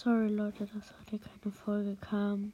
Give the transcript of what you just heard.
Sorry Leute, dass heute keine Folge kam.